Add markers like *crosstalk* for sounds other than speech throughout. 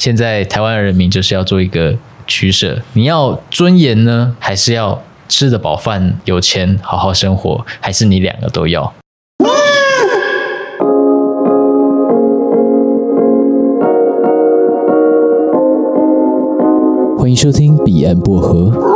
现在台湾人民就是要做一个取舍，你要尊严呢，还是要吃得饱饭、有钱、好好生活，还是你两个都要？欢迎收听彼岸薄荷。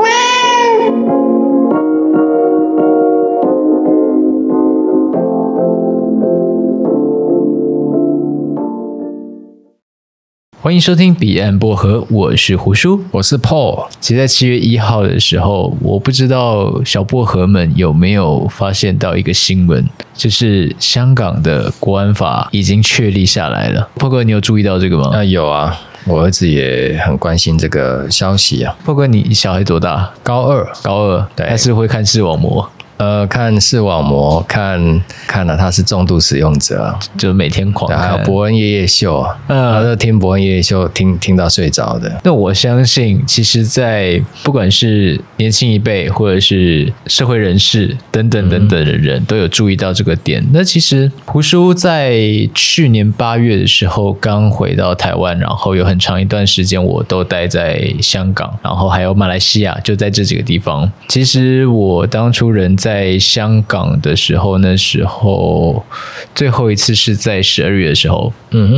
欢迎收听彼岸薄荷，我是胡叔，我是 Paul。其实，在七月一号的时候，我不知道小薄荷们有没有发现到一个新闻，就是香港的国安法已经确立下来了。Paul 哥，你有注意到这个吗？啊，有啊，我儿子也很关心这个消息啊。Paul 哥，你小孩多大？高二，高二，对，还是会看视网膜。呃，看视网膜，看看了他是重度使用者，就每天狂看。还有伯恩夜夜秀，嗯，他就听伯恩夜夜秀，听听到睡着的。那我相信，其实，在不管是年轻一辈，或者是社会人士等等等等的人，都有注意到这个点。那其实胡叔在去年八月的时候刚回到台湾，然后有很长一段时间我都待在香港，然后还有马来西亚，就在这几个地方。其实我当初人。在香港的时候，那时候最后一次是在十二月的时候，嗯哼，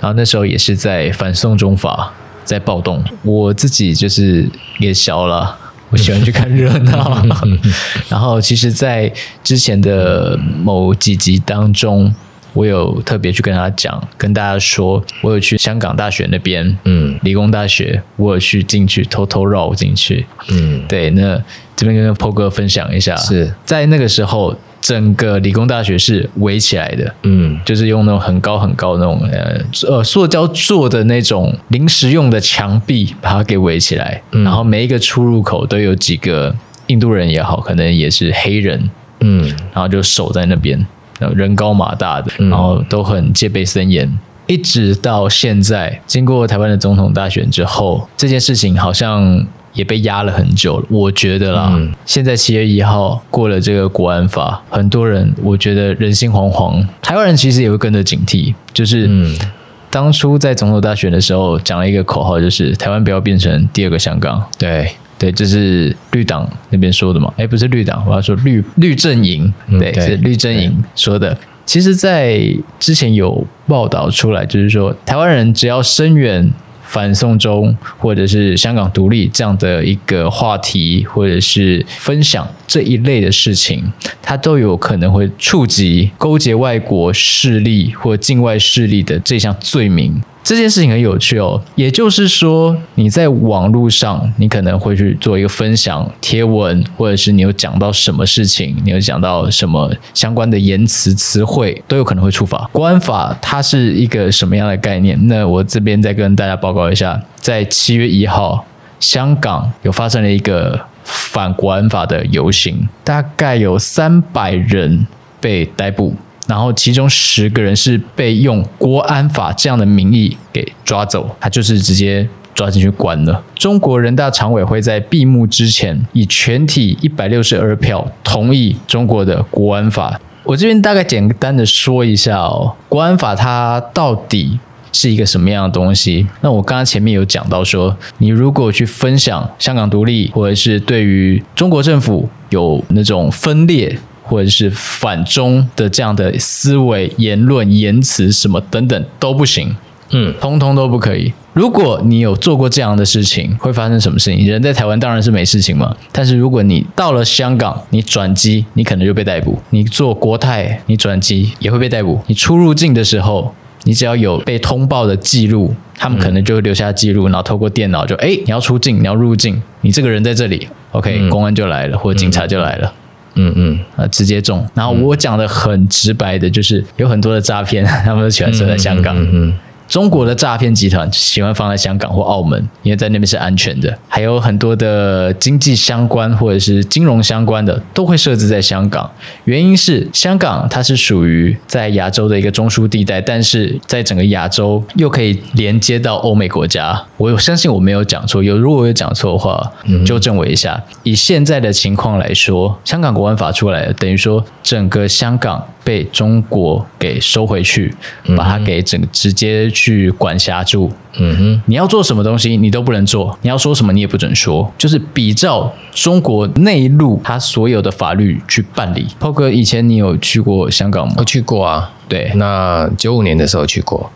然后那时候也是在反送中法在暴动，我自己就是也小了，我喜欢去看热闹，*laughs* 然后其实，在之前的某几集当中。我有特别去跟他讲，跟大家说，我有去香港大学那边，嗯，理工大学，我有去进去，偷偷绕进去，嗯，对，那这边跟 Paul 哥分享一下，是。在那个时候，整个理工大学是围起来的，嗯，就是用那种很高很高那种呃呃塑胶做的那种临时用的墙壁，把它给围起来，嗯，然后每一个出入口都有几个印度人也好，可能也是黑人，嗯，然后就守在那边。人高马大的，然后都很戒备森严，嗯、一直到现在，经过台湾的总统大选之后，这件事情好像也被压了很久了。我觉得啦，嗯、现在七月一号过了这个国安法，很多人我觉得人心惶惶，台湾人其实也会跟着警惕。就是当初在总统大选的时候讲了一个口号，就是台湾不要变成第二个香港。对。对，这是绿党那边说的嘛？哎，不是绿党，我要说绿绿阵营，对，嗯、对是绿阵营说的。其实，在之前有报道出来，就是说，台湾人只要声援反送中或者是香港独立这样的一个话题，或者是分享这一类的事情，它都有可能会触及勾结外国势力或境外势力的这项罪名。这件事情很有趣哦，也就是说，你在网络上，你可能会去做一个分享贴文，或者是你有讲到什么事情，你有讲到什么相关的言辞词汇，都有可能会触法。国安法它是一个什么样的概念？那我这边再跟大家报告一下，在七月一号，香港有发生了一个反国安法的游行，大概有三百人被逮捕。然后，其中十个人是被用国安法这样的名义给抓走，他就是直接抓进去关了。中国人大常委会在闭幕之前，以全体一百六十二票同意中国的国安法。我这边大概简单的说一下哦，国安法它到底是一个什么样的东西？那我刚刚前面有讲到说，你如果去分享香港独立，或者是对于中国政府有那种分裂。或者是反中的这样的思维、言论、言辞什么等等都不行，嗯，通通都不可以。如果你有做过这样的事情，会发生什么事情？人在台湾当然是没事情嘛，但是如果你到了香港，你转机，你可能就被逮捕。你做国泰，你转机也会被逮捕。你出入境的时候，你只要有被通报的记录，他们可能就会留下记录，然后透过电脑就，哎，你要出境，你要入境，你这个人在这里，OK，嗯，公安就来了，或者警察就来了。嗯嗯，嗯，呃，直接中。然后我讲的很直白的，就是有很多的诈骗，他们都喜欢设在香港。嗯嗯。嗯嗯中国的诈骗集团喜欢放在香港或澳门，因为在那边是安全的。还有很多的经济相关或者是金融相关的都会设置在香港。原因是香港它是属于在亚洲的一个中枢地带，但是在整个亚洲又可以连接到欧美国家。我相信我没有讲错，有如果我有讲错的话，纠正我一下。以现在的情况来说，香港国安法出来了，等于说整个香港。被中国给收回去，把它给整个直接去管辖住。嗯哼，你要做什么东西，你都不能做；你要说什么，你也不准说。就是比照中国内陆它所有的法律去办理。涛哥，以前你有去过香港吗？我去过啊，对，那九五年的时候去过。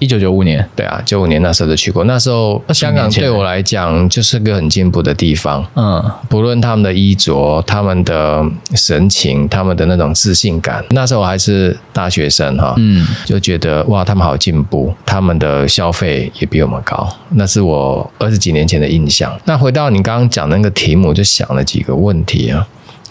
一九九五年，对啊，九五年那时候就去过。那时候香港对我来讲就是个很进步的地方。嗯，不论他们的衣着、他们的神情、他们的那种自信感。那时候我还是大学生哈，嗯，就觉得哇，他们好进步，他们的消费也比我们高。那是我二十几年前的印象。那回到你刚刚讲的那个题目，就想了几个问题啊，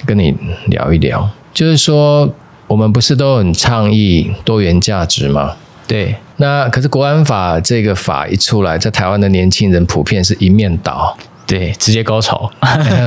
跟你聊一聊。就是说，我们不是都很倡议多元价值吗？对。那可是国安法这个法一出来，在台湾的年轻人普遍是一面倒。对，直接高潮。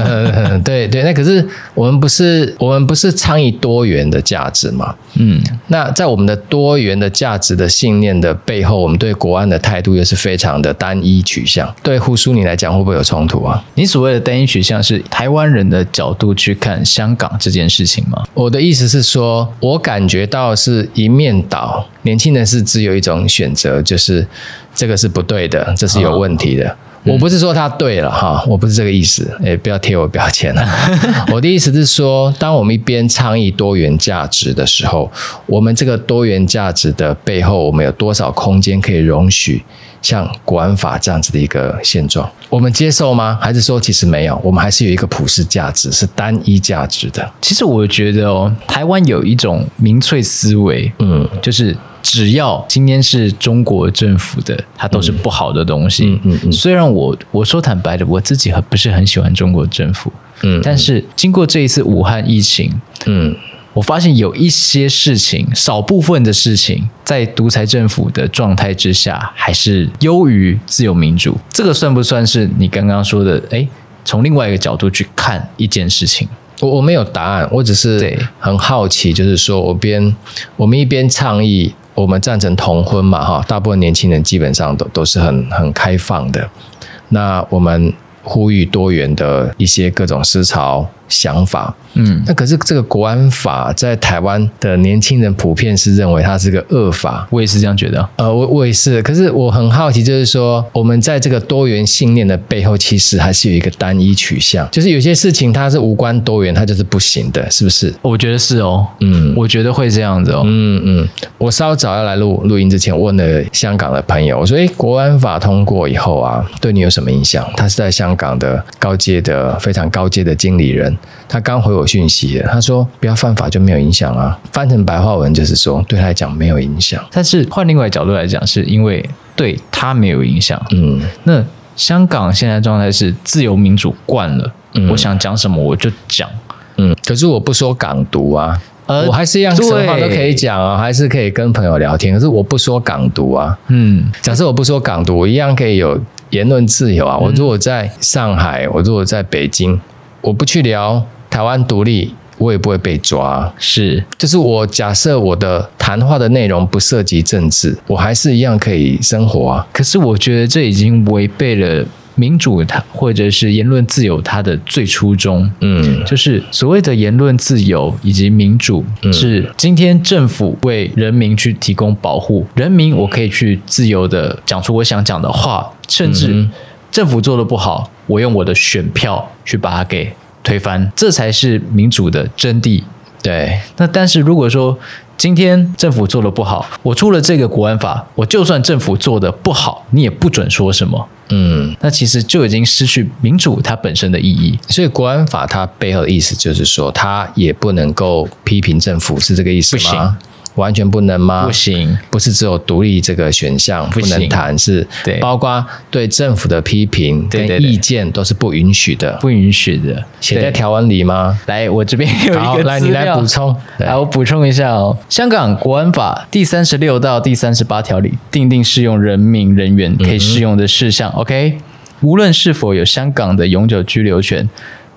*laughs* 对对，那可是我们不是我们不是倡议多元的价值嘛？嗯，那在我们的多元的价值的信念的背后，我们对国安的态度又是非常的单一取向。对胡叔你来讲，会不会有冲突啊？你所谓的单一取向是台湾人的角度去看香港这件事情吗？我的意思是说，我感觉到是一面倒，年轻人是只有一种选择，就是这个是不对的，这是有问题的。哦我不是说他对了哈，我不是这个意思，诶，不要贴我标签了。*laughs* 我的意思是说，当我们一边倡议多元价值的时候，我们这个多元价值的背后，我们有多少空间可以容许像国安法这样子的一个现状？我们接受吗？还是说其实没有？我们还是有一个普世价值，是单一价值的？其实我觉得哦，台湾有一种民粹思维，嗯，就是。只要今天是中国政府的，它都是不好的东西。嗯嗯嗯。虽然我我说坦白的，我自己很不是很喜欢中国政府。嗯。但是经过这一次武汉疫情，嗯，我发现有一些事情，少部分的事情，在独裁政府的状态之下，还是优于自由民主。这个算不算是你刚刚说的？诶，从另外一个角度去看一件事情。我我没有答案，我只是很好奇，就是说我边我们一边倡议。我们赞成同婚嘛，哈，大部分年轻人基本上都都是很很开放的。那我们呼吁多元的一些各种思潮。想法，嗯，那可是这个国安法在台湾的年轻人普遍是认为它是个恶法，我也是这样觉得。呃，我我也是，可是我很好奇，就是说我们在这个多元信念的背后，其实还是有一个单一取向，就是有些事情它是无关多元，它就是不行的，是不是？我觉得是哦，嗯，我觉得会这样子哦，嗯嗯。我稍早要来录录音之前，问了香港的朋友，我说：“诶，国安法通过以后啊，对你有什么影响？”他是在香港的高阶的非常高阶的经理人。他刚回我讯息了，他说不要犯法就没有影响啊。翻成白话文就是说，对他来讲没有影响。但是换另外角度来讲，是因为对他没有影响。嗯，那香港现在状态是自由民主惯了，嗯，我想讲什么我就讲。嗯，可是我不说港独啊，呃，我还是一样什么话都可以讲啊，还是可以跟朋友聊天。可是我不说港独啊，嗯，假设我不说港独，我一样可以有言论自由啊。我如果在上海，我如果在北京。我不去聊台湾独立，我也不会被抓。是，就是我假设我的谈话的内容不涉及政治，我还是一样可以生活啊。可是我觉得这已经违背了民主它或者是言论自由它的最初衷。嗯，就是所谓的言论自由以及民主，是今天政府为人民去提供保护，人民我可以去自由的讲出我想讲的话，甚至。政府做的不好，我用我的选票去把它给推翻，这才是民主的真谛。对，那但是如果说今天政府做的不好，我出了这个国安法，我就算政府做的不好，你也不准说什么。嗯，那其实就已经失去民主它本身的意义。所以国安法它背后的意思就是说，它也不能够批评政府，是这个意思吗？不行。完全不能吗？不行，不是只有独立这个选项不能谈，是包括对政府的批评跟意见都是不允许的，不允许的，写在条文里吗？来，我这边有一个来，你来补充。来，我补充一下哦。香港国安法第三十六到第三十八条里定定适用人民人员可以适用的事项。OK，无论是否有香港的永久居留权。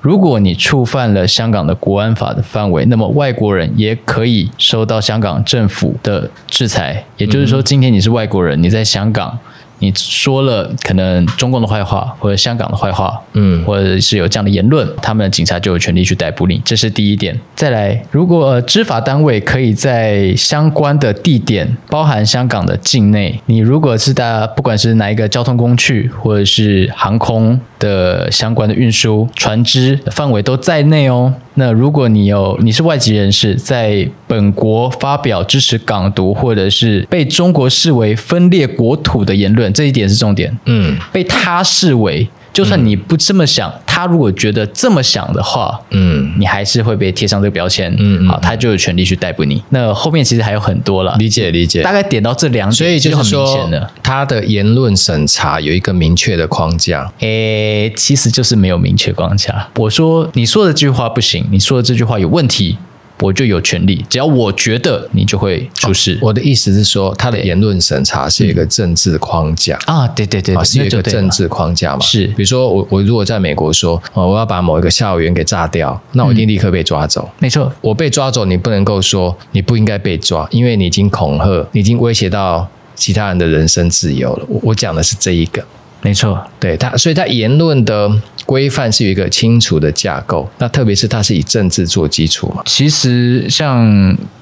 如果你触犯了香港的国安法的范围，那么外国人也可以受到香港政府的制裁。也就是说，今天你是外国人，你在香港你说了可能中共的坏话或者香港的坏话，嗯，或者是有这样的言论，他们的警察就有权利去逮捕你，这是第一点。再来，如果执法单位可以在相关的地点，包含香港的境内，你如果是在不管是哪一个交通工具或者是航空的相关的运输船只范围都在内哦。那如果你有你是外籍人士，在本国发表支持港独或者是被中国视为分裂国土的言论，这一点是重点。嗯，被他视为。就算你不这么想，嗯、他如果觉得这么想的话，嗯，你还是会被贴上这个标签，嗯，好，他就有权利去逮捕你。那后面其实还有很多了，理解理解。大概点到这两点，所以就是说，就很明显了，他的言论审查有一个明确的框架，诶，其实就是没有明确框架。我说你说的这句话不行，你说的这句话有问题。我就有权利，只要我觉得你就会出事。哦、我的意思是说，他的言论审查是一个政治框架啊，对对对，是一个政治框架嘛。是，比如说我我如果在美国说，我要把某一个校园给炸掉，那我一定立刻被抓走。没错，我被抓走，你不能够说你不应该被抓，因为你已经恐吓，你已经威胁到其他人的人身自由了。我我讲的是这一个。没错，对他，所以他言论的规范是有一个清楚的架构。那特别是他是以政治做基础嘛。其实像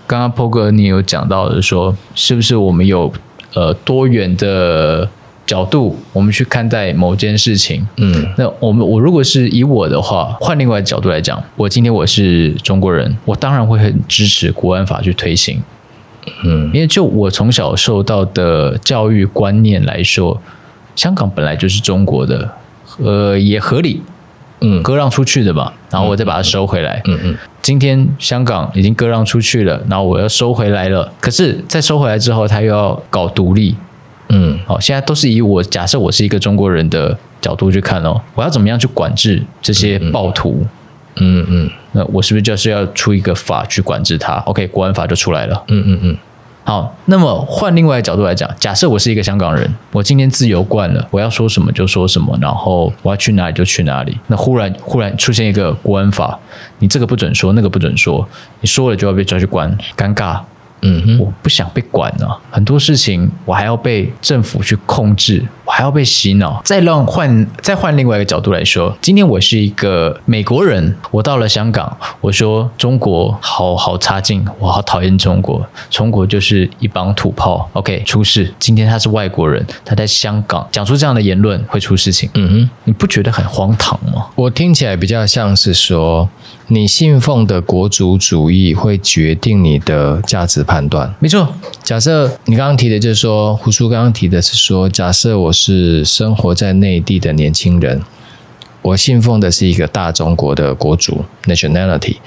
刚刚 Paul 哥你有讲到的说，是不是我们有呃多元的角度，我们去看待某件事情？嗯，那我们我如果是以我的话，换另外的角度来讲，我今天我是中国人，我当然会很支持国安法去推行。嗯，因为就我从小受到的教育观念来说。香港本来就是中国的，呃，也合理，嗯，割让出去的吧，然后我再把它收回来，嗯嗯。今天香港已经割让出去了，然后我要收回来了，可是，在收回来之后，他又要搞独立，嗯，好，现在都是以我假设我是一个中国人的角度去看哦，我要怎么样去管制这些暴徒？嗯嗯，那我是不是就是要出一个法去管制他？OK，国安法就出来了，嗯嗯嗯。好，那么换另外一个角度来讲，假设我是一个香港人，我今天自由惯了，我要说什么就说什么，然后我要去哪里就去哪里。那忽然忽然出现一个国安法，你这个不准说，那个不准说，你说了就要被抓去关，尴尬。嗯哼，我不想被管啊，很多事情我还要被政府去控制，我还要被洗脑。再让换再换另外一个角度来说，今天我是一个美国人，我到了香港，我说中国好好差劲，我好讨厌中国，中国就是一帮土炮。OK，出事。今天他是外国人，他在香港讲出这样的言论会出事情。嗯哼，你不觉得很荒唐吗？我听起来比较像是说。你信奉的国族主义会决定你的价值判断。没错，假设你刚刚提的就是说，胡叔刚刚提的是说，假设我是生活在内地的年轻人，我信奉的是一个大中国的国族 （nationality）。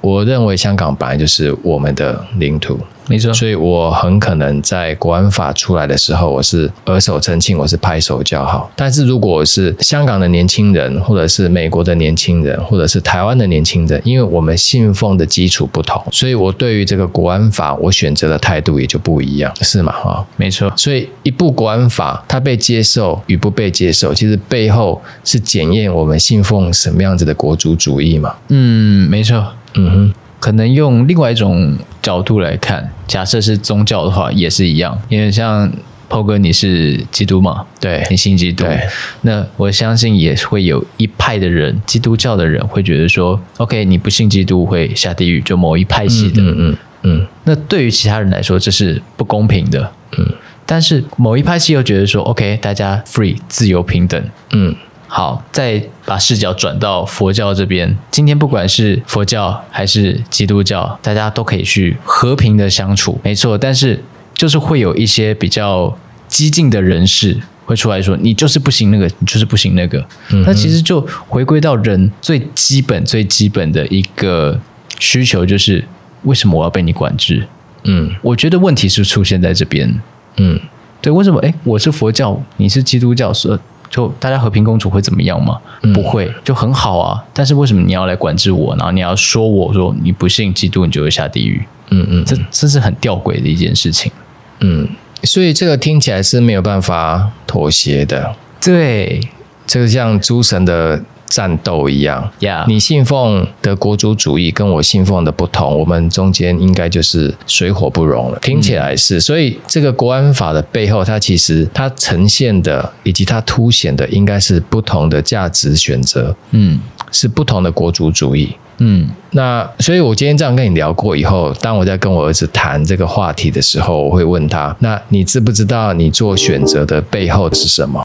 我认为香港本来就是我们的领土。没错，所以我很可能在国安法出来的时候，我是额手称庆，我是拍手叫好。但是如果我是香港的年轻人，或者是美国的年轻人，或者是台湾的年轻人，因为我们信奉的基础不同，所以我对于这个国安法，我选择的态度也就不一样，是吗？哈，没错。所以一部国安法，它被接受与不被接受，其实背后是检验我们信奉什么样子的国族主义嘛。嗯，没错。嗯哼。可能用另外一种角度来看，假设是宗教的话，也是一样。因为像 Paul 哥，你是基督嘛？对，你信基督。对，那我相信也会有一派的人，基督教的人会觉得说，OK，你不信基督会下地狱，就某一派系的。嗯嗯嗯。那对于其他人来说，这是不公平的。嗯。但是某一派系又觉得说，OK，大家 free 自由平等。嗯。好，再把视角转到佛教这边。今天不管是佛教还是基督教，大家都可以去和平的相处，没错。但是就是会有一些比较激进的人士会出来说：“你就是不行那个，你就是不行那个。嗯”那其实就回归到人最基本、最基本的一个需求，就是为什么我要被你管制？嗯，我觉得问题是出现在这边。嗯，对，为什么？诶，我是佛教，你是基督教，说。就大家和平共处会怎么样吗？嗯、不会，就很好啊。但是为什么你要来管制我？然后你要说我说你不信基督，你就会下地狱。嗯嗯，这这是很吊诡的一件事情。嗯，所以这个听起来是没有办法妥协的。对，这个像诸神的战斗一样。Yeah. 你信奉的国族主义跟我信奉的不同，我们中间应该就是水火不容了。听起来是，所以这个国安法的背后，它其实它呈现的以及它凸显的，应该是不同的价值选择。嗯，是不同的国族主义。嗯，那所以，我今天这样跟你聊过以后，当我在跟我儿子谈这个话题的时候，我会问他：那你知不知道你做选择的背后是什么？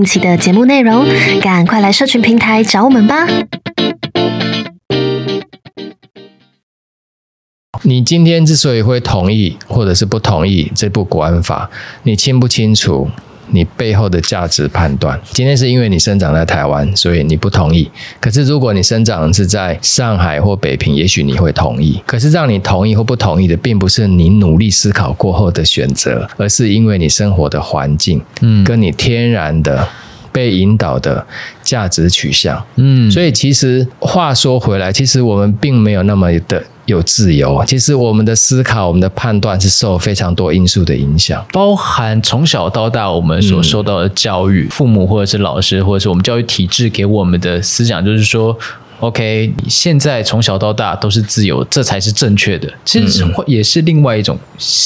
近期的节目内容，赶快来社群平台找我们吧！你今天之所以会同意或者是不同意这部国安法，你清不清楚你背后的价值判断？今天是因为你生长在台湾，所以你不同意。可是如果你生长是在上海或北平，也许你会同意。可是让你同意或不同意的，并不是你努力思考过后的选择，而是因为你生活的环境，嗯，跟你天然的。被引导的价值取向，嗯，所以其实话说回来，其实我们并没有那么的有自由。其实我们的思考、我们的判断是受非常多因素的影响，包含从小到大我们所受到的教育，嗯、父母或者是老师，或者是我们教育体制给我们的思想，就是说，OK，你现在从小到大都是自由，这才是正确的。其实也是另外一种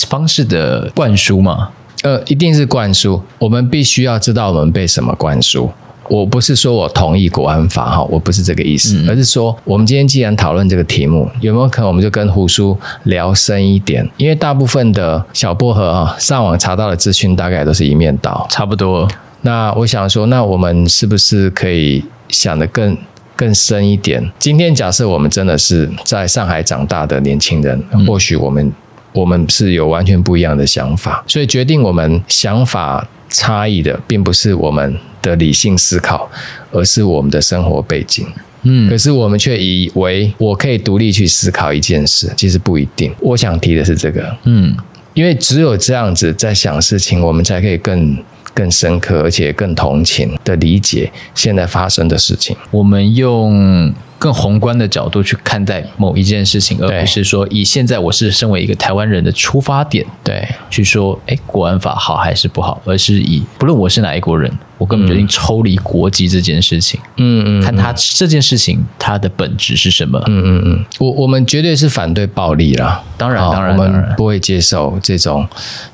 方式的灌输嘛。呃，一定是灌输。我们必须要知道我们被什么灌输。我不是说我同意国安法哈，我不是这个意思，嗯、而是说我们今天既然讨论这个题目，有没有可能我们就跟胡叔聊深一点？因为大部分的小薄荷啊，上网查到的资讯大概都是一面倒，差不多。那我想说，那我们是不是可以想得更更深一点？今天假设我们真的是在上海长大的年轻人，嗯、或许我们。我们是有完全不一样的想法，所以决定我们想法差异的，并不是我们的理性思考，而是我们的生活背景。嗯，可是我们却以为我可以独立去思考一件事，其实不一定。我想提的是这个，嗯，因为只有这样子在想事情，我们才可以更更深刻，而且更同情的理解现在发生的事情。我们用。更宏观的角度去看待某一件事情，而不是说以现在我是身为一个台湾人的出发点，对，去说，哎，国安法好还是不好，而是以不论我是哪一国人。我根本决定抽离国籍这件事情，嗯嗯，看他这件事情它的本质是什么，嗯嗯嗯，我我们绝对是反对暴力啦，当然当然，我们不会接受这种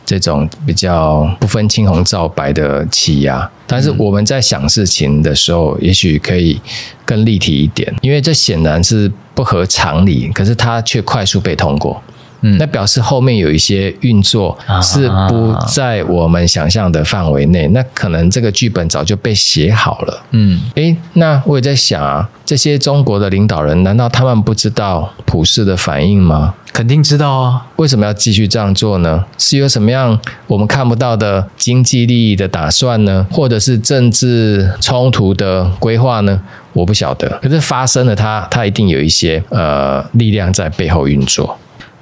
这种比较不分青红皂白的欺压，但是我们在想事情的时候，也许可以更立体一点，因为这显然是不合常理，可是它却快速被通过。嗯，那表示后面有一些运作是不在我们想象的范围内，那可能这个剧本早就被写好了。嗯，诶，那我也在想啊，这些中国的领导人，难道他们不知道普世的反应吗？肯定知道啊，为什么要继续这样做呢？是有什么样我们看不到的经济利益的打算呢？或者是政治冲突的规划呢？我不晓得。可是发生了它，它它一定有一些呃力量在背后运作。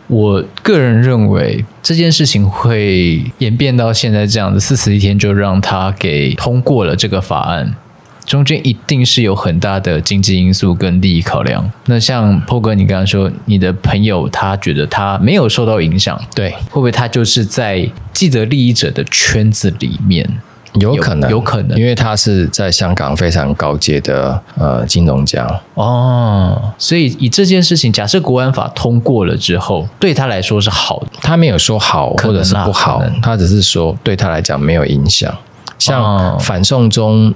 我个人认为这件事情会演变到现在这样子，四十一天就让他给通过了这个法案，中间一定是有很大的经济因素跟利益考量。那像波哥，你刚刚说你的朋友他觉得他没有受到影响，对，会不会他就是在既得利益者的圈子里面？有可能，有可能，因为他是在香港非常高阶的呃金融家哦，所以以这件事情，假设国安法通过了之后，对他来说是好的，他没有说好或者是不好，他只是说对他来讲没有影响，像反送中。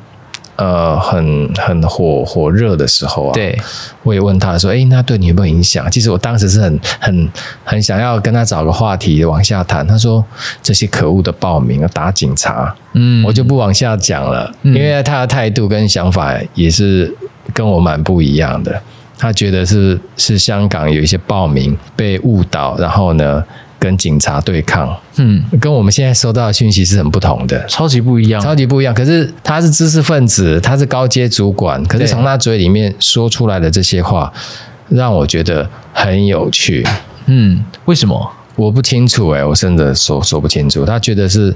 呃，很很火火热的时候啊，对，我也问他说：“哎，那对你有没有影响？”其实我当时是很很很想要跟他找个话题往下谈。他说：“这些可恶的报名要打警察。”嗯，我就不往下讲了，嗯，因为他的态度跟想法也是跟我蛮不一样的。他觉得是是香港有一些报名被误导，然后呢，跟警察对抗，嗯，跟我们现在收到的讯息是很不同的，超级不一样，超级不一样。可是他是知识分子，他是高阶主管，可是从他嘴里面说出来的这些话，让我觉得很有趣。嗯，为什么？我不清楚哎、欸，我真的说说不清楚。他觉得是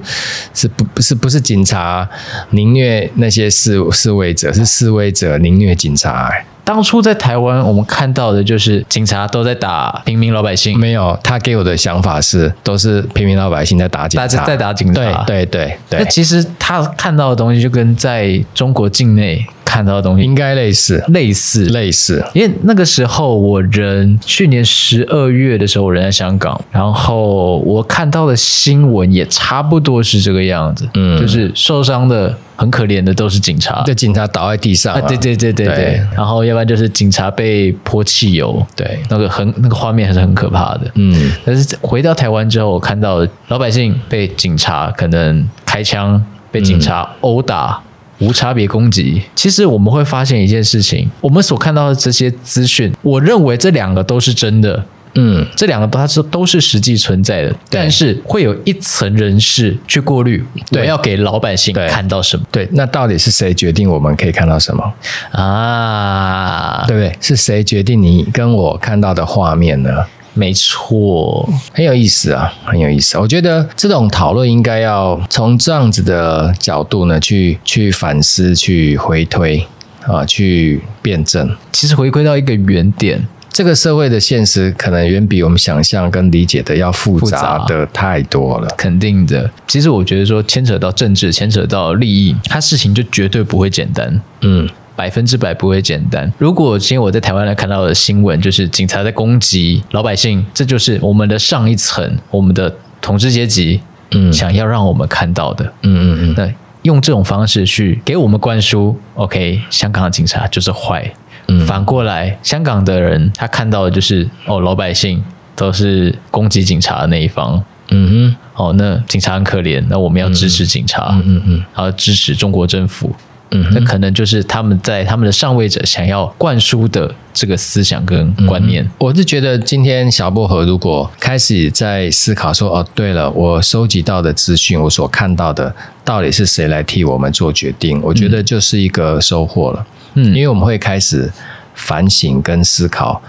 是不不是不是警察凌虐那些示示威者，是示威者凌虐警察、欸。当初在台湾，我们看到的就是警察都在打平民老百姓。没有，他给我的想法是，都是平民老百姓在打警察，在打警察。对对对对。那其实他看到的东西，就跟在中国境内看到的东西。应该类似，类似，类似。因为那个时候我人去年十二月的时候，我人在香港，然后我看到的新闻也差不多是这个样子。嗯，就是受伤的。很可怜的都是警察，对，警察倒在地上啊，对对对对对，对，然后要不然就是警察被泼汽油，对，那个很那个画面还是很可怕的，嗯，但是回到台湾之后，我看到老百姓被警察可能开枪，被警察殴打，嗯、无差别攻击，其实我们会发现一件事情，我们所看到的这些资讯，我认为这两个都是真的。嗯，这两个它是都是实际存在的，但是会有一层人士去过滤，我要给老百姓看到什么？对，那到底是谁决定我们可以看到什么啊？对不对？是谁决定你跟我看到的画面呢？没错，很有意思啊，很有意思。我觉得这种讨论应该要从这样子的角度呢，去去反思、去回推啊，去辩证。其实回归到一个原点。这个社会的现实可能远比我们想象跟理解的要复杂的太多了，肯定的。其实我觉得说牵扯到政治，牵扯到利益，它事情就绝对不会简单，嗯，百分之百不会简单。如果今天我在台湾来看到的新闻，就是警察在攻击老百姓，这就是我们的上一层，我们的统治阶级，嗯，想要让我们看到的，嗯嗯嗯。那用这种方式去给我们灌输，OK，香港的警察就是坏。嗯、反过来，香港的人他看到的就是哦，老百姓都是攻击警察的那一方。嗯哼，哦，那警察很可怜，那我们要支持警察。嗯嗯嗯，然后支持中国政府。嗯，那可能就是他们在他们的上位者想要灌输的这个思想跟观念。嗯、我是觉得今天小薄荷如果开始在思考说，哦，对了，我收集到的资讯，我所看到的，到底是谁来替我们做决定？我觉得就是一个收获了。嗯，因为我们会开始反省跟思考，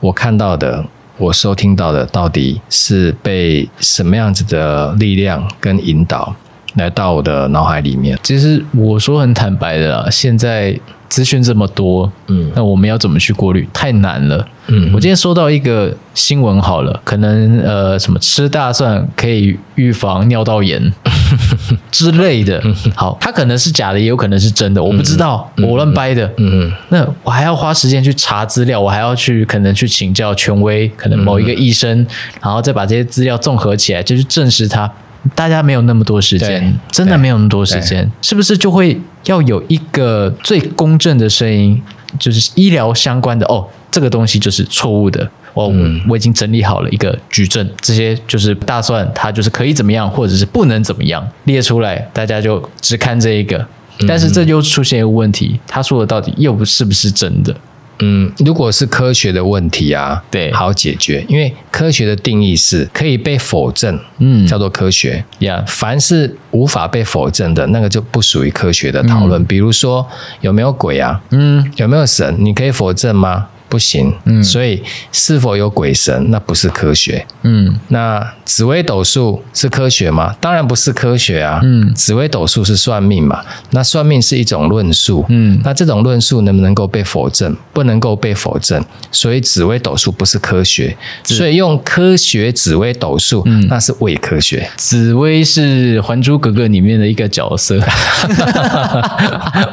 我看到的，我收听到的，到底是被什么样子的力量跟引导来到我的脑海里面。其实我说很坦白的啦，现在资讯这么多，嗯，那我们要怎么去过滤？太难了。嗯，我今天收到一个新闻，好了，可能呃，什么吃大蒜可以预防尿道炎。*laughs* 之类的，*laughs* 好，它可能是假的，也有可能是真的，我不知道，嗯、我乱掰的。嗯嗯，那我还要花时间去查资料，我还要去可能去请教权威，可能某一个医生，嗯、然后再把这些资料综合起来，就去证实它。大家没有那么多时间，真的没有那么多时间，是不是就会要有一个最公正的声音，就是医疗相关的哦，这个东西就是错误的。哦，我已经整理好了一个举证，这些就是大蒜，它就是可以怎么样，或者是不能怎么样列出来，大家就只看这一个。但是这又出现一个问题，他说的到底又不是不是真的？嗯，如果是科学的问题啊，对，好解决，因为科学的定义是可以被否证，嗯，叫做科学呀。Yeah. 凡是无法被否证的那个就不属于科学的讨论。嗯、比如说有没有鬼啊？嗯，有没有神？你可以否证吗？不行，嗯，所以是否有鬼神，那不是科学，嗯，那紫微斗数是科学吗？当然不是科学啊，嗯，紫微斗数是算命嘛，那算命是一种论述，嗯，那这种论述能不能够被否证？不能够被否证，所以紫微斗数不是科学，所以用科学紫微斗数，嗯，那是伪科学。紫薇是《还珠格格》里面的一个角色，*laughs*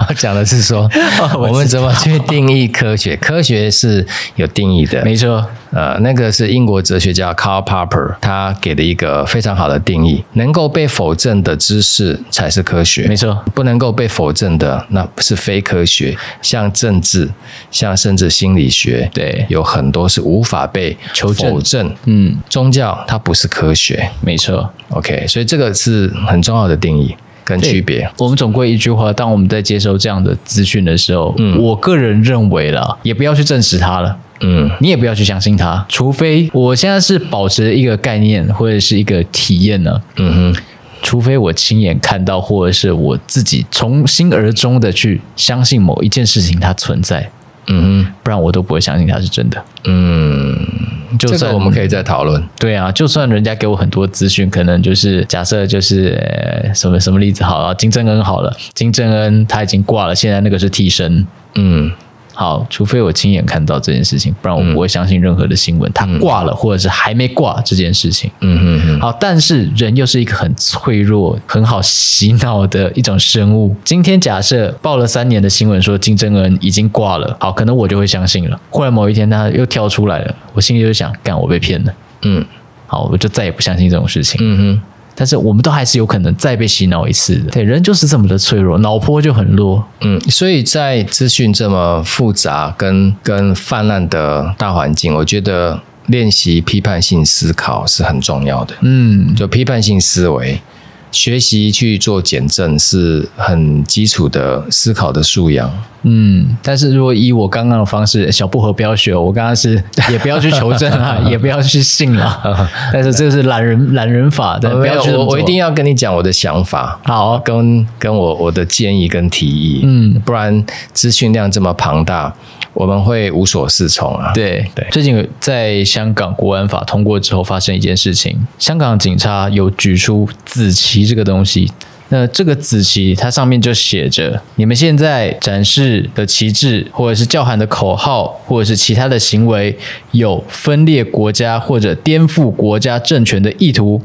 我讲的是说，*laughs* 我们怎么去定义科学？科学是。是有定义的，没错。呃，那个是英国哲学家 Karl Popper 他给的一个非常好的定义：能够被否证的知识才是科学，没错。不能够被否证的，那是非科学。像政治，像甚至心理学，对，有很多是无法被否证。嗯，宗教它不是科学，没错。OK，所以这个是很重要的定义。跟区别。我们总归一句话：当我们在接收这样的资讯的时候，嗯，我个人认为啦，也不要去证实它了，嗯，你也不要去相信它，除非我现在是保持一个概念或者是一个体验呢，嗯哼，除非我亲眼看到，或者是我自己从心而中的去相信某一件事情它存在，嗯哼，不然我都不会相信它是真的，嗯。就算、这个、我们可以再讨论。对啊，就算人家给我很多资讯，可能就是假设就是、呃、什么什么例子好了，金正恩好了，金正恩他已经挂了，现在那个是替身，嗯。好，除非我亲眼看到这件事情，不然我不会相信任何的新闻。嗯、他挂了，或者是还没挂这件事情。嗯嗯嗯。好，但是人又是一个很脆弱、很好洗脑的一种生物。今天假设报了三年的新闻说金正恩已经挂了，好，可能我就会相信了。忽然某一天他又跳出来了，我心里就想，干，我被骗了。嗯，好，我就再也不相信这种事情。嗯哼。但是我们都还是有可能再被洗脑一次的，对，人就是这么的脆弱，脑波就很弱，嗯，所以在资讯这么复杂跟跟泛滥的大环境，我觉得练习批判性思考是很重要的，嗯，就批判性思维。学习去做减震是很基础的思考的素养。嗯，但是如果以我刚刚的方式，小薄荷不要学，我刚刚是 *laughs* 也不要去求证啊，*laughs* 也不要去信了。*laughs* 但是这个是懒人懒人法，对，不要去我我一定要跟你讲我的想法，好，跟跟我我的建议跟提议。嗯，不然资讯量这么庞大。我们会无所适从啊！对对，最近在香港国安法通过之后，发生一件事情，香港警察有举出紫旗这个东西。那这个紫旗，它上面就写着：你们现在展示的旗帜，或者是叫喊的口号，或者是其他的行为，有分裂国家或者颠覆国家政权的意图，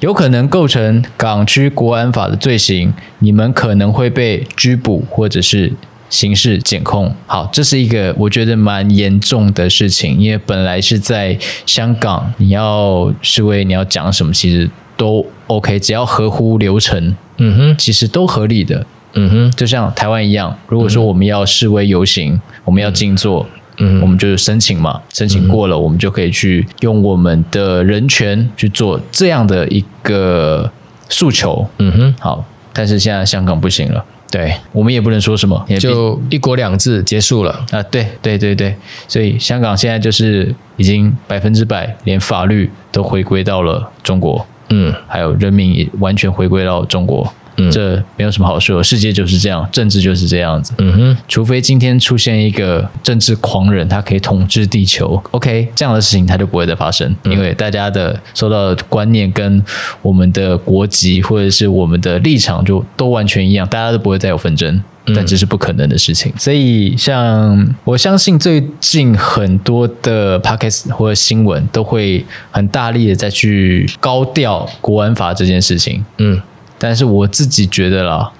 有可能构成港区国安法的罪行，你们可能会被拘捕，或者是。刑事检控，好，这是一个我觉得蛮严重的事情，因为本来是在香港，你要示威，你要讲什么，其实都 OK，只要合乎流程，嗯哼，其实都合理的，嗯哼，就像台湾一样，如果说我们要示威游行，嗯、我们要静坐，嗯，我们就是申请嘛，申请过了，嗯、我们就可以去用我们的人权去做这样的一个诉求，嗯哼，好，但是现在香港不行了。对，我们也不能说什么，也就一国两制结束了。啊！对对对对，所以香港现在就是已经百分之百，连法律都回归到了中国，嗯，还有人民也完全回归到中国。嗯，这没有什么好说，世界就是这样，政治就是这样子。嗯哼，除非今天出现一个政治狂人，他可以统治地球，OK，这样的事情他就不会再发生，嗯、因为大家的受到的观念跟我们的国籍或者是我们的立场就都完全一样，大家都不会再有纷争，但这是不可能的事情。嗯、所以，像我相信最近很多的 Podcast 或者新闻都会很大力的再去高调国安法这件事情。嗯。但是我自己觉得啦，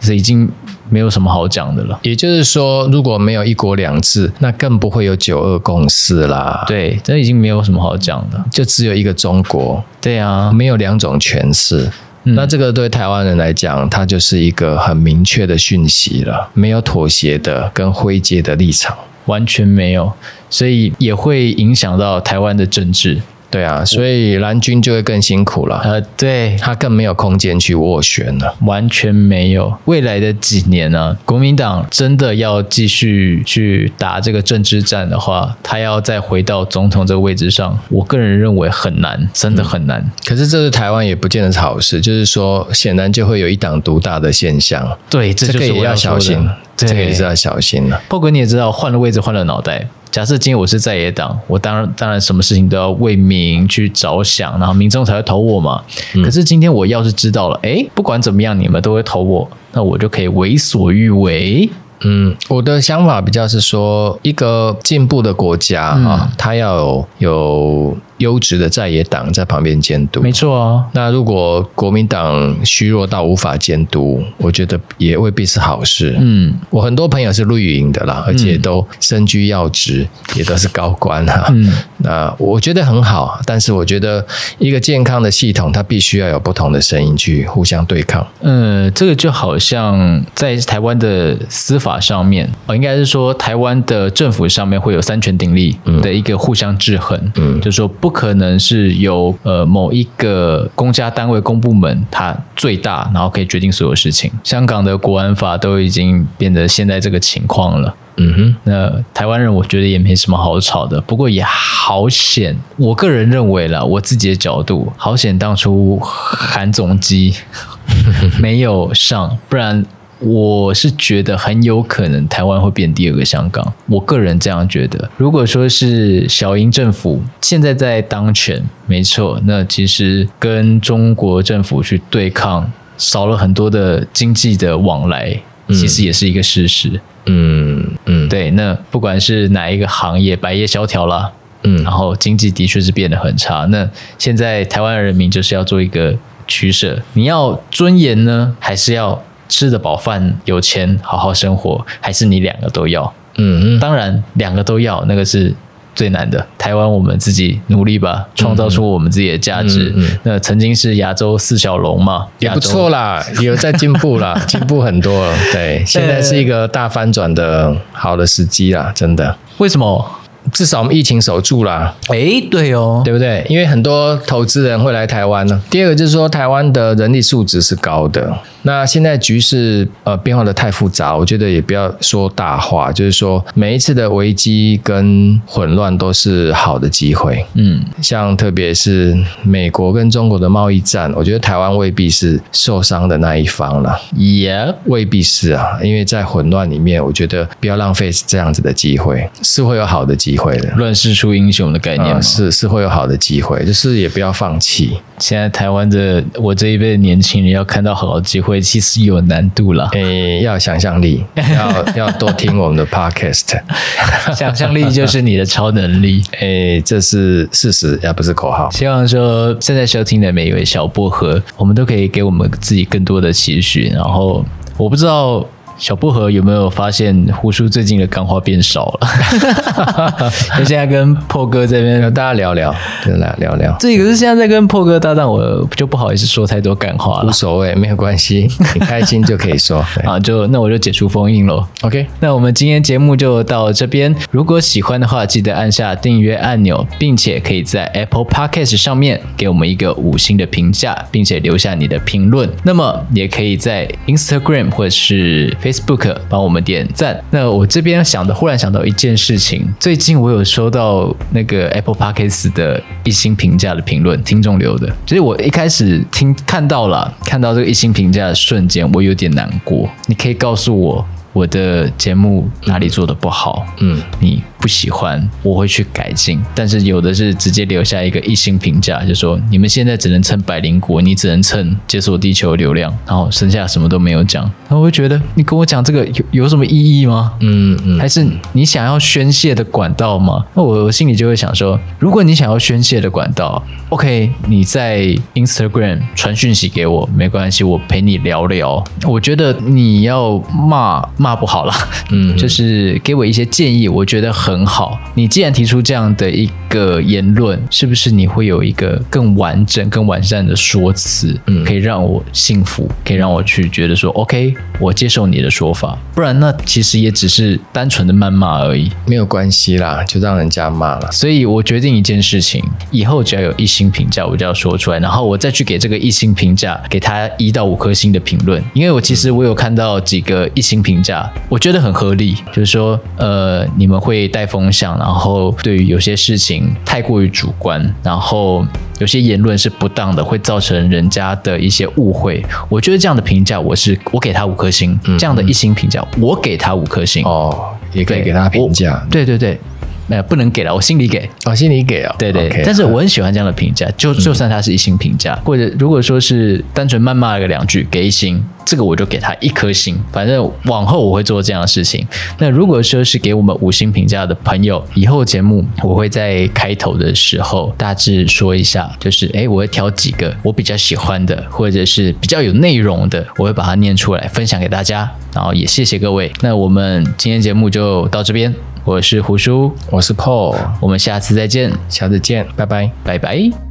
是已经没有什么好讲的了。也就是说，如果没有一国两制，那更不会有九二共识啦。对，这已经没有什么好讲的，就只有一个中国。对啊，没有两种诠释。嗯、那这个对台湾人来讲，它就是一个很明确的讯息了，没有妥协的跟灰阶的立场，完全没有，所以也会影响到台湾的政治。对啊，所以蓝军就会更辛苦了。呃，对，他更没有空间去斡旋了，完全没有。未来的几年呢、啊，国民党真的要继续去打这个政治战的话，他要再回到总统这个位置上，我个人认为很难，真的很难。嗯、可是这是台湾也不见得是好事，就是说，显然就会有一党独大的现象。对，这就是我要小心，这个也是要小心了。不过你也知道，换了位置，换了脑袋。假设今天我是在野党，我当然当然什么事情都要为民去着想，然后民众才会投我嘛。嗯、可是今天我要是知道了，哎，不管怎么样，你们都会投我，那我就可以为所欲为。嗯，我的想法比较是说，一个进步的国家啊，嗯、它要有。有优质的在野党在旁边监督，没错啊。那如果国民党虚弱到无法监督，我觉得也未必是好事。嗯，我很多朋友是绿营的啦，而且都身居要职，嗯、也都是高官哈。嗯，*laughs* 那我觉得很好，但是我觉得一个健康的系统，它必须要有不同的声音去互相对抗。嗯，这个就好像在台湾的司法上面，哦，应该是说台湾的政府上面会有三权鼎立的一个互相制衡。嗯，就是说不。不可能是由呃某一个公家单位、公部门它最大，然后可以决定所有事情。香港的国安法都已经变得现在这个情况了。嗯哼，那台湾人我觉得也没什么好吵的，不过也好险。我个人认为啦，我自己的角度，好险当初韩总机没有上，不然。我是觉得很有可能台湾会变第二个香港，我个人这样觉得。如果说是小英政府现在在当权，没错，那其实跟中国政府去对抗，少了很多的经济的往来，其实也是一个事实。嗯嗯，对。那不管是哪一个行业，百业萧条了，嗯，然后经济的确是变得很差。那现在台湾人民就是要做一个取舍，你要尊严呢，还是要？吃得饱饭，有钱好好生活，还是你两个都要？嗯，当然两个都要，那个是最难的。台湾我们自己努力吧，创造出我们自己的价值。嗯嗯、那曾经是亚洲四小龙嘛，也不错啦，有在进步啦，*laughs* 进步很多了。对，现在是一个大翻转的好的时机啦，真的。为什么？至少我们疫情守住啦，哎，对哦，对不对？因为很多投资人会来台湾呢。第二个就是说，台湾的人力素质是高的。那现在局势呃变化的太复杂，我觉得也不要说大话，就是说每一次的危机跟混乱都是好的机会。嗯，像特别是美国跟中国的贸易战，我觉得台湾未必是受伤的那一方了。也未必是啊，因为在混乱里面，我觉得不要浪费这样子的机会，是会有好的机会。会的，乱世出英雄的概念、嗯、是是会有好的机会，就是也不要放弃。现在台湾的我这一辈的年轻人要看到好的机会，其实有难度了。诶，要想象力，*laughs* 要要多听我们的 podcast，*laughs* 想象力就是你的超能力。诶，*laughs* 这是事实，而不是口号。希望说现在收听的每一位小薄荷，我们都可以给我们自己更多的期许。然后我不知道。小薄荷有没有发现胡叔最近的干话变少了？*laughs* 就现在跟破哥这边大家聊聊，对来聊聊。这可是现在在跟破哥搭档，我就不好意思说太多干话了。无所谓，没有关系，*laughs* 你开心就可以说。啊，就那我就解除封印喽。OK，那我们今天节目就到这边。如果喜欢的话，记得按下订阅按钮，并且可以在 Apple Podcast 上面给我们一个五星的评价，并且留下你的评论。那么也可以在 Instagram 或者是 Facebook 帮我们点赞。那我这边想的，忽然想到一件事情，最近我有收到那个 Apple Podcast 的一星评价的评论，听众留的。其实我一开始听看到了，看到这个一星评价的瞬间，我有点难过。你可以告诉我我的节目哪里做的不好？嗯，你。不喜欢，我会去改进。但是有的是直接留下一个一星评价，就说你们现在只能蹭百灵果，你只能蹭解锁地球流量，然后剩下什么都没有讲。然后我会觉得你跟我讲这个有有什么意义吗？嗯嗯，还是你想要宣泄的管道吗？那我我心里就会想说，如果你想要宣泄的管道，OK，你在 Instagram 传讯息给我没关系，我陪你聊聊。我觉得你要骂骂不好啦，嗯，就是给我一些建议，我觉得很。很好，你既然提出这样的一个言论，是不是你会有一个更完整、更完善的说辞，嗯，可以让我信服，可以让我去觉得说，OK，我接受你的说法，不然那其实也只是单纯的谩骂而已，没有关系啦，就让人家骂了。所以我决定一件事情，以后只要有一星评价，我就要说出来，然后我再去给这个一星评价，给他一到五颗星的评论，因为我其实我有看到几个一星评价，我觉得很合理，就是说，呃，你们会带。带风向，然后对于有些事情太过于主观，然后有些言论是不当的，会造成人家的一些误会。我觉得这样的评价，我是我给他五颗星，嗯、这样的一星评价，我给他五颗星。哦，也可以给他评价。对对对。没有不能给了，我心里给，我、哦、心里给啊、哦，对对，okay, 但是我很喜欢这样的评价，就就算他是一星评价，嗯、或者如果说是单纯谩骂了个两句，给一星，这个我就给他一颗星，反正往后我会做这样的事情。那如果说是给我们五星评价的朋友，以后节目我会在开头的时候大致说一下，就是哎，我会挑几个我比较喜欢的，或者是比较有内容的，我会把它念出来分享给大家，然后也谢谢各位。那我们今天节目就到这边。我是胡叔，我是 Paul，我们下次再见，下次见，拜拜，拜拜。